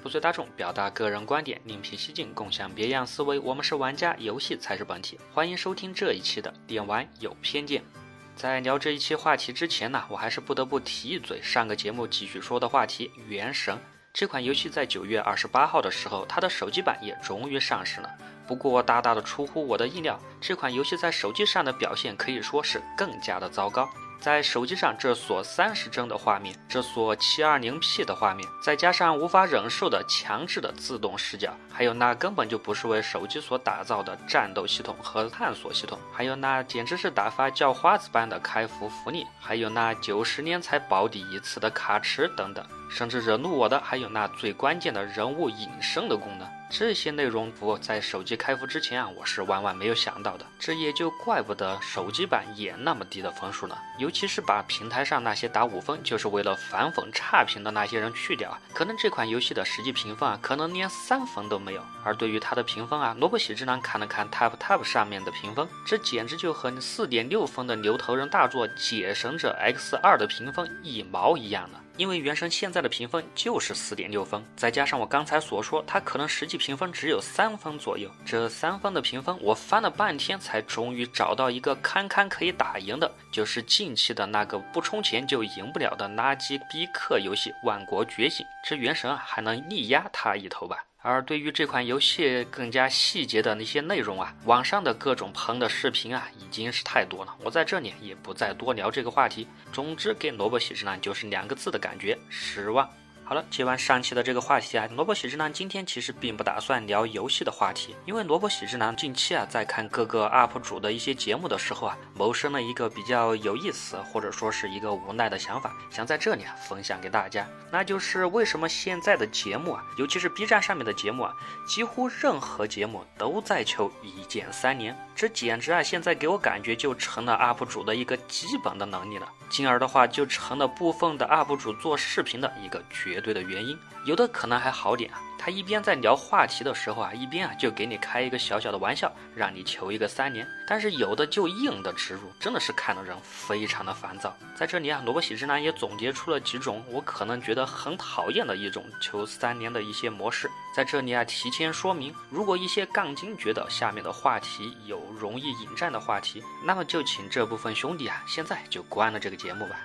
不随大众，表达个人观点，另辟蹊径，共享别样思维。我们是玩家，游戏才是本体。欢迎收听这一期的点玩有偏见。在聊这一期话题之前呢，我还是不得不提一嘴上个节目继续说的话题《原神》这款游戏，在九月二十八号的时候，它的手机版也终于上市了。不过大大的出乎我的意料，这款游戏在手机上的表现可以说是更加的糟糕。在手机上，这所三十帧的画面，这所七二零 P 的画面，再加上无法忍受的强制的自动视角，还有那根本就不是为手机所打造的战斗系统和探索系统，还有那简直是打发叫花子般的开服福利，还有那九十年才保底一次的卡池等等，甚至惹怒我的还有那最关键的人物隐身的功能。这些内容不在手机开服之前啊，我是万万没有想到的。这也就怪不得手机版也那么低的分数了。尤其是把平台上那些打五分就是为了反讽差评的那些人去掉啊，可能这款游戏的实际评分啊，可能连三分都没有。而对于它的评分啊，萝卜喜之郎看了看 TapTap 上面的评分，这简直就和四点六分的牛头人大作《解神者 X 二》的评分一毛一样了。因为原神现在的评分就是四点六分，再加上我刚才所说，它可能实际评分只有三分左右。这三分的评分，我翻了半天才终于找到一个堪堪可以打赢的，就是近期的那个不充钱就赢不了的垃圾逼氪游戏《万国觉醒》。这原神啊，还能力压它一头吧？而对于这款游戏更加细节的那些内容啊，网上的各种喷的视频啊，已经是太多了。我在这里也不再多聊这个话题。总之，给萝卜喜之郎就是两个字的感觉：失望。好了，接完上期的这个话题啊，萝卜喜之郎今天其实并不打算聊游戏的话题，因为萝卜喜之郎近期啊，在看各个 UP 主的一些节目的时候啊，萌生了一个比较有意思或者说是一个无奈的想法，想在这里啊分享给大家，那就是为什么现在的节目啊，尤其是 B 站上面的节目啊，几乎任何节目都在求一键三连，这简直啊，现在给我感觉就成了 UP 主的一个基本的能力了，进而的话就成了部分的 UP 主做视频的一个绝。对的原因，有的可能还好点啊。他一边在聊话题的时候啊，一边啊就给你开一个小小的玩笑，让你求一个三连。但是有的就硬的植入，真的是看的人非常的烦躁。在这里啊，萝卜喜之男也总结出了几种我可能觉得很讨厌的一种求三连的一些模式。在这里啊，提前说明，如果一些杠精觉得下面的话题有容易引战的话题，那么就请这部分兄弟啊，现在就关了这个节目吧。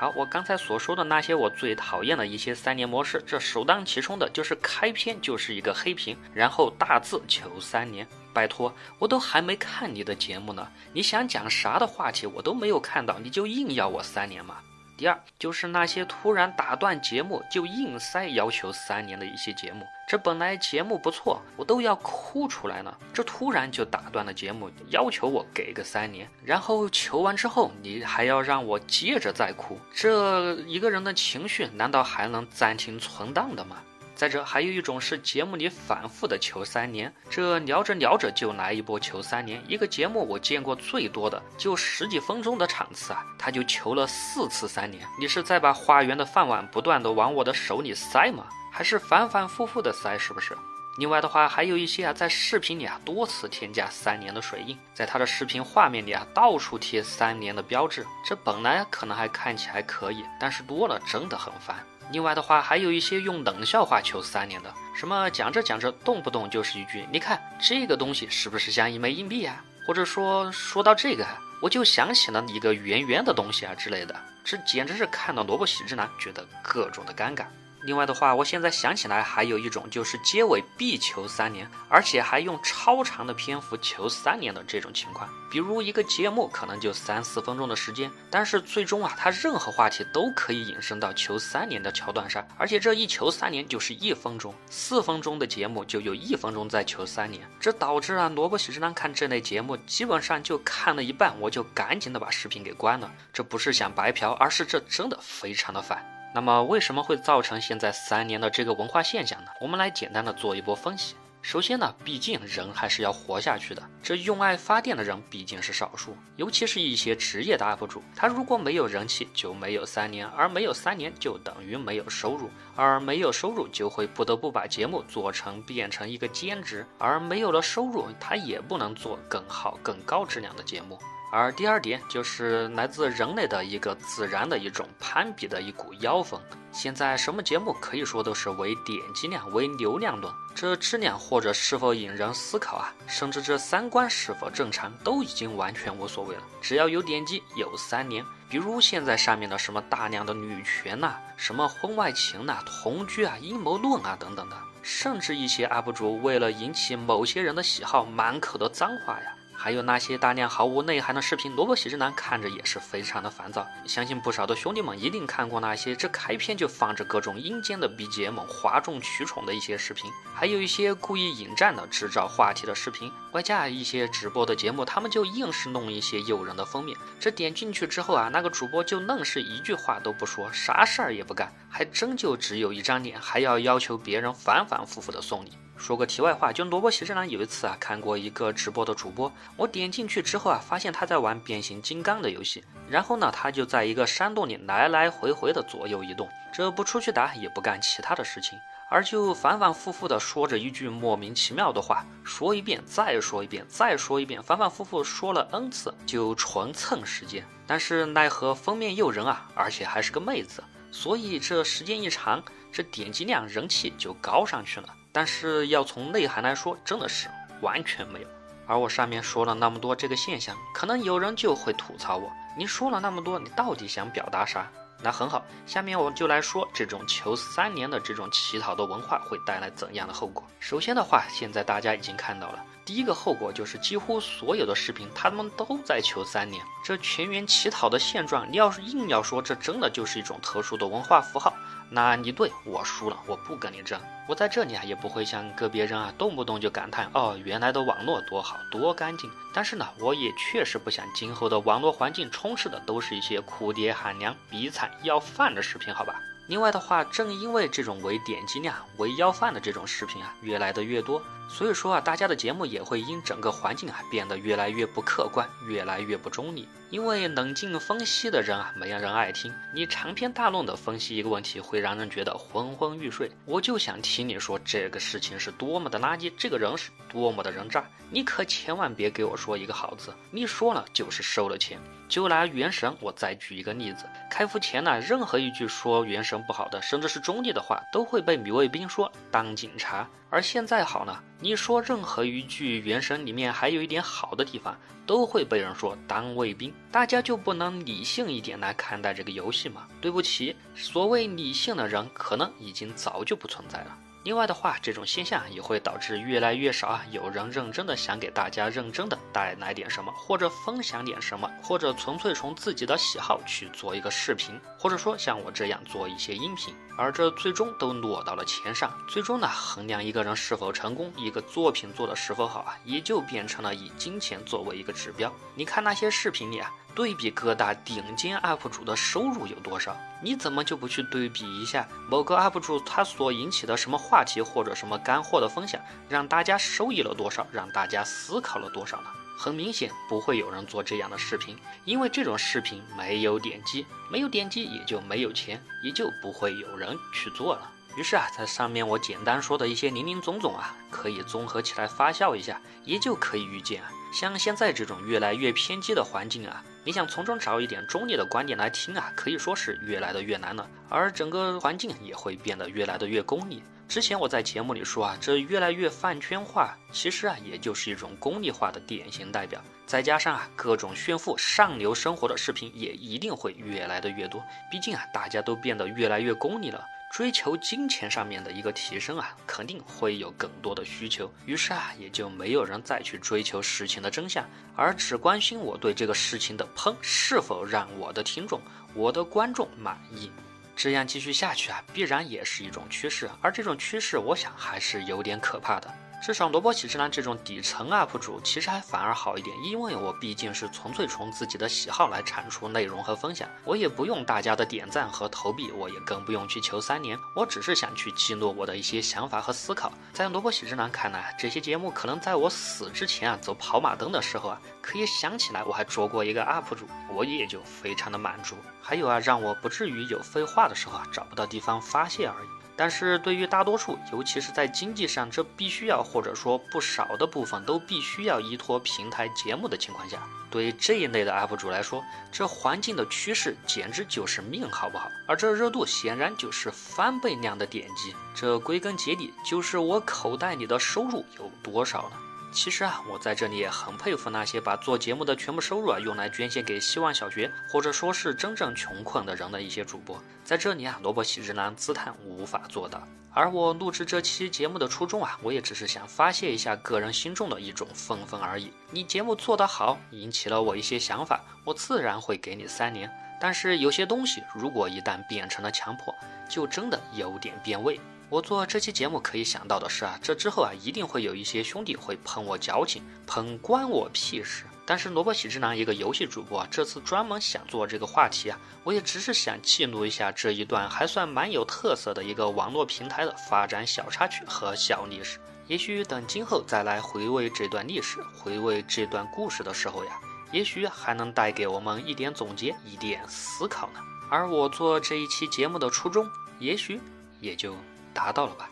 好，我刚才所说的那些我最讨厌的一些三连模式，这首当其冲的就是开篇就是一个黑屏，然后大字求三连。拜托，我都还没看你的节目呢，你想讲啥的话题我都没有看到，你就硬要我三连吗？第二就是那些突然打断节目就硬塞要求三年的一些节目，这本来节目不错，我都要哭出来了。这突然就打断了节目，要求我给个三连，然后求完之后你还要让我接着再哭，这一个人的情绪难道还能暂停存档的吗？再者，还有一种是节目里反复的求三连，这聊着聊着就来一波求三连。一个节目我见过最多的就十几分钟的场次啊，他就求了四次三连。你是在把花园的饭碗不断的往我的手里塞吗？还是反反复复的塞？是不是？另外的话，还有一些啊，在视频里啊多次添加三连的水印，在他的视频画面里啊到处贴三连的标志。这本来可能还看起来可以，但是多了真的很烦。另外的话，还有一些用冷笑话求三连的，什么讲着讲着，动不动就是一句“你看这个东西是不是像一枚硬币啊？”或者说说到这个，我就想起了一个圆圆的东西啊之类的，这简直是看到萝卜喜之男觉得各种的尴尬。另外的话，我现在想起来还有一种，就是结尾必求三年，而且还用超长的篇幅求三年的这种情况。比如一个节目可能就三四分钟的时间，但是最终啊，它任何话题都可以引申到求三年的桥段上，而且这一求三年就是一分钟，四分钟的节目就有一分钟在求三年，这导致啊，萝卜喜之郎看这类节目基本上就看了一半，我就赶紧的把视频给关了。这不是想白嫖，而是这真的非常的烦。那么为什么会造成现在三年的这个文化现象呢？我们来简单的做一波分析。首先呢，毕竟人还是要活下去的，这用爱发电的人毕竟是少数，尤其是一些职业的 UP 主，他如果没有人气，就没有三年，而没有三年就等于没有收入，而没有收入就会不得不把节目做成变成一个兼职，而没有了收入，他也不能做更好、更高质量的节目。而第二点就是来自人类的一个自然的一种攀比的一股妖风。现在什么节目可以说都是为点击量、为流量论，这质量或者是否引人思考啊，甚至这三观是否正常，都已经完全无所谓了。只要有点击，有三连。比如现在上面的什么大量的女权呐，什么婚外情呐、同居啊、阴谋论啊等等的，甚至一些 UP 主为了引起某些人的喜好，满口的脏话呀。还有那些大量毫无内涵的视频，萝卜喜之男看着也是非常的烦躁。相信不少的兄弟们一定看过那些这开篇就放着各种阴间的 BGM、哗众取宠的一些视频，还有一些故意引战的、制造话题的视频，外加一些直播的节目，他们就硬是弄一些诱人的封面。这点进去之后啊，那个主播就愣是一句话都不说，啥事儿也不干，还真就只有一张脸，还要要求别人反反复复的送礼。说个题外话，就萝卜喜之郎有一次啊，看过一个直播的主播，我点进去之后啊，发现他在玩变形金刚的游戏，然后呢，他就在一个山洞里来来回回的左右移动，这不出去打，也不干其他的事情，而就反反复复的说着一句莫名其妙的话，说一遍，再说一遍，再说一遍，反反复复说了 n 次，就纯蹭时间。但是奈何封面诱人啊，而且还是个妹子，所以这时间一长，这点击量、人气就高上去了。但是要从内涵来说，真的是完全没有。而我上面说了那么多这个现象，可能有人就会吐槽我：你说了那么多，你到底想表达啥？那很好，下面我就来说这种求三年的这种乞讨的文化会带来怎样的后果。首先的话，现在大家已经看到了，第一个后果就是几乎所有的视频他们都在求三年，这全员乞讨的现状，你要是硬要说这真的就是一种特殊的文化符号。那你对我输了，我不跟你争。我在这里啊，也不会像个别人啊，动不动就感叹哦，原来的网络多好多干净。但是呢，我也确实不想今后的网络环境充斥的都是一些哭爹喊娘、比惨要饭的视频，好吧？另外的话，正因为这种为点击量、为要饭的这种视频啊，越来的越多，所以说啊，大家的节目也会因整个环境啊变得越来越不客观，越来越不中立。因为冷静分析的人啊，没人爱听。你长篇大论的分析一个问题，会让人觉得昏昏欲睡。我就想听你说这个事情是多么的垃圾，这个人是多么的人渣。你可千万别给我说一个好字，你说了就是收了钱。就拿原神，我再举一个例子。开服前呢，任何一句说原神不好的，甚至是中立的话，都会被米卫兵说当警察。而现在好呢，你说任何一句原神里面还有一点好的地方，都会被人说当卫兵。大家就不能理性一点来看待这个游戏吗？对不起，所谓理性的人，可能已经早就不存在了。另外的话，这种现象也会导致越来越少啊有人认真的想给大家认真的带来点什么，或者分享点什么，或者纯粹从自己的喜好去做一个视频，或者说像我这样做一些音频，而这最终都落到了钱上。最终呢，衡量一个人是否成功，一个作品做的是否好啊，也就变成了以金钱作为一个指标。你看那些视频里啊。对比各大顶尖 UP 主的收入有多少，你怎么就不去对比一下某个 UP 主他所引起的什么话题或者什么干货的分享，让大家收益了多少，让大家思考了多少呢？很明显不会有人做这样的视频，因为这种视频没有点击，没有点击也就没有钱，也就不会有人去做了。于是啊，在上面我简单说的一些林林总总啊，可以综合起来发酵一下，也就可以预见啊，像现在这种越来越偏激的环境啊。你想从中找一点中立的观点来听啊，可以说是越来的越难了，而整个环境也会变得越来的越功利。之前我在节目里说啊，这越来越饭圈化，其实啊，也就是一种功利化的典型代表。再加上啊，各种炫富上流生活的视频也一定会越来的越多，毕竟啊，大家都变得越来越功利了。追求金钱上面的一个提升啊，肯定会有更多的需求，于是啊，也就没有人再去追求事情的真相，而只关心我对这个事情的喷是否让我的听众、我的观众满意。这样继续下去啊，必然也是一种趋势，而这种趋势，我想还是有点可怕的。至少萝卜喜之男这种底层 UP 主其实还反而好一点，因为我毕竟是纯粹从自己的喜好来产出内容和分享，我也不用大家的点赞和投币，我也更不用去求三连，我只是想去记录我的一些想法和思考。在萝卜喜之男看来，这些节目可能在我死之前啊走跑马灯的时候啊，可以想起来我还做过一个 UP 主，我也就非常的满足。还有啊，让我不至于有废话的时候啊找不到地方发泄而已。但是对于大多数，尤其是在经济上这必须要或者说不少的部分都必须要依托平台节目的情况下，对这一类的 UP 主来说，这环境的趋势简直就是命，好不好？而这热度显然就是翻倍量的点击，这归根结底就是我口袋里的收入有多少了。其实啊，我在这里也很佩服那些把做节目的全部收入啊用来捐献给希望小学，或者说是真正穷困的人的一些主播。在这里啊，萝卜喜之郎自叹无法做到。而我录制这期节目的初衷啊，我也只是想发泄一下个人心中的一种愤愤而已。你节目做得好，引起了我一些想法，我自然会给你三连。但是有些东西，如果一旦变成了强迫，就真的有点变味。我做这期节目可以想到的是啊，这之后啊，一定会有一些兄弟会喷我矫情，喷关我屁事。但是萝卜喜之郎一个游戏主播啊，这次专门想做这个话题啊，我也只是想记录一下这一段还算蛮有特色的一个网络平台的发展小插曲和小历史。也许等今后再来回味这段历史，回味这段故事的时候呀，也许还能带给我们一点总结，一点思考呢。而我做这一期节目的初衷，也许也就。达到了吧？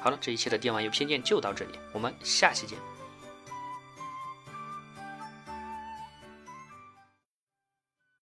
好了，这一期的电玩游戏偏见就到这里，我们下期见。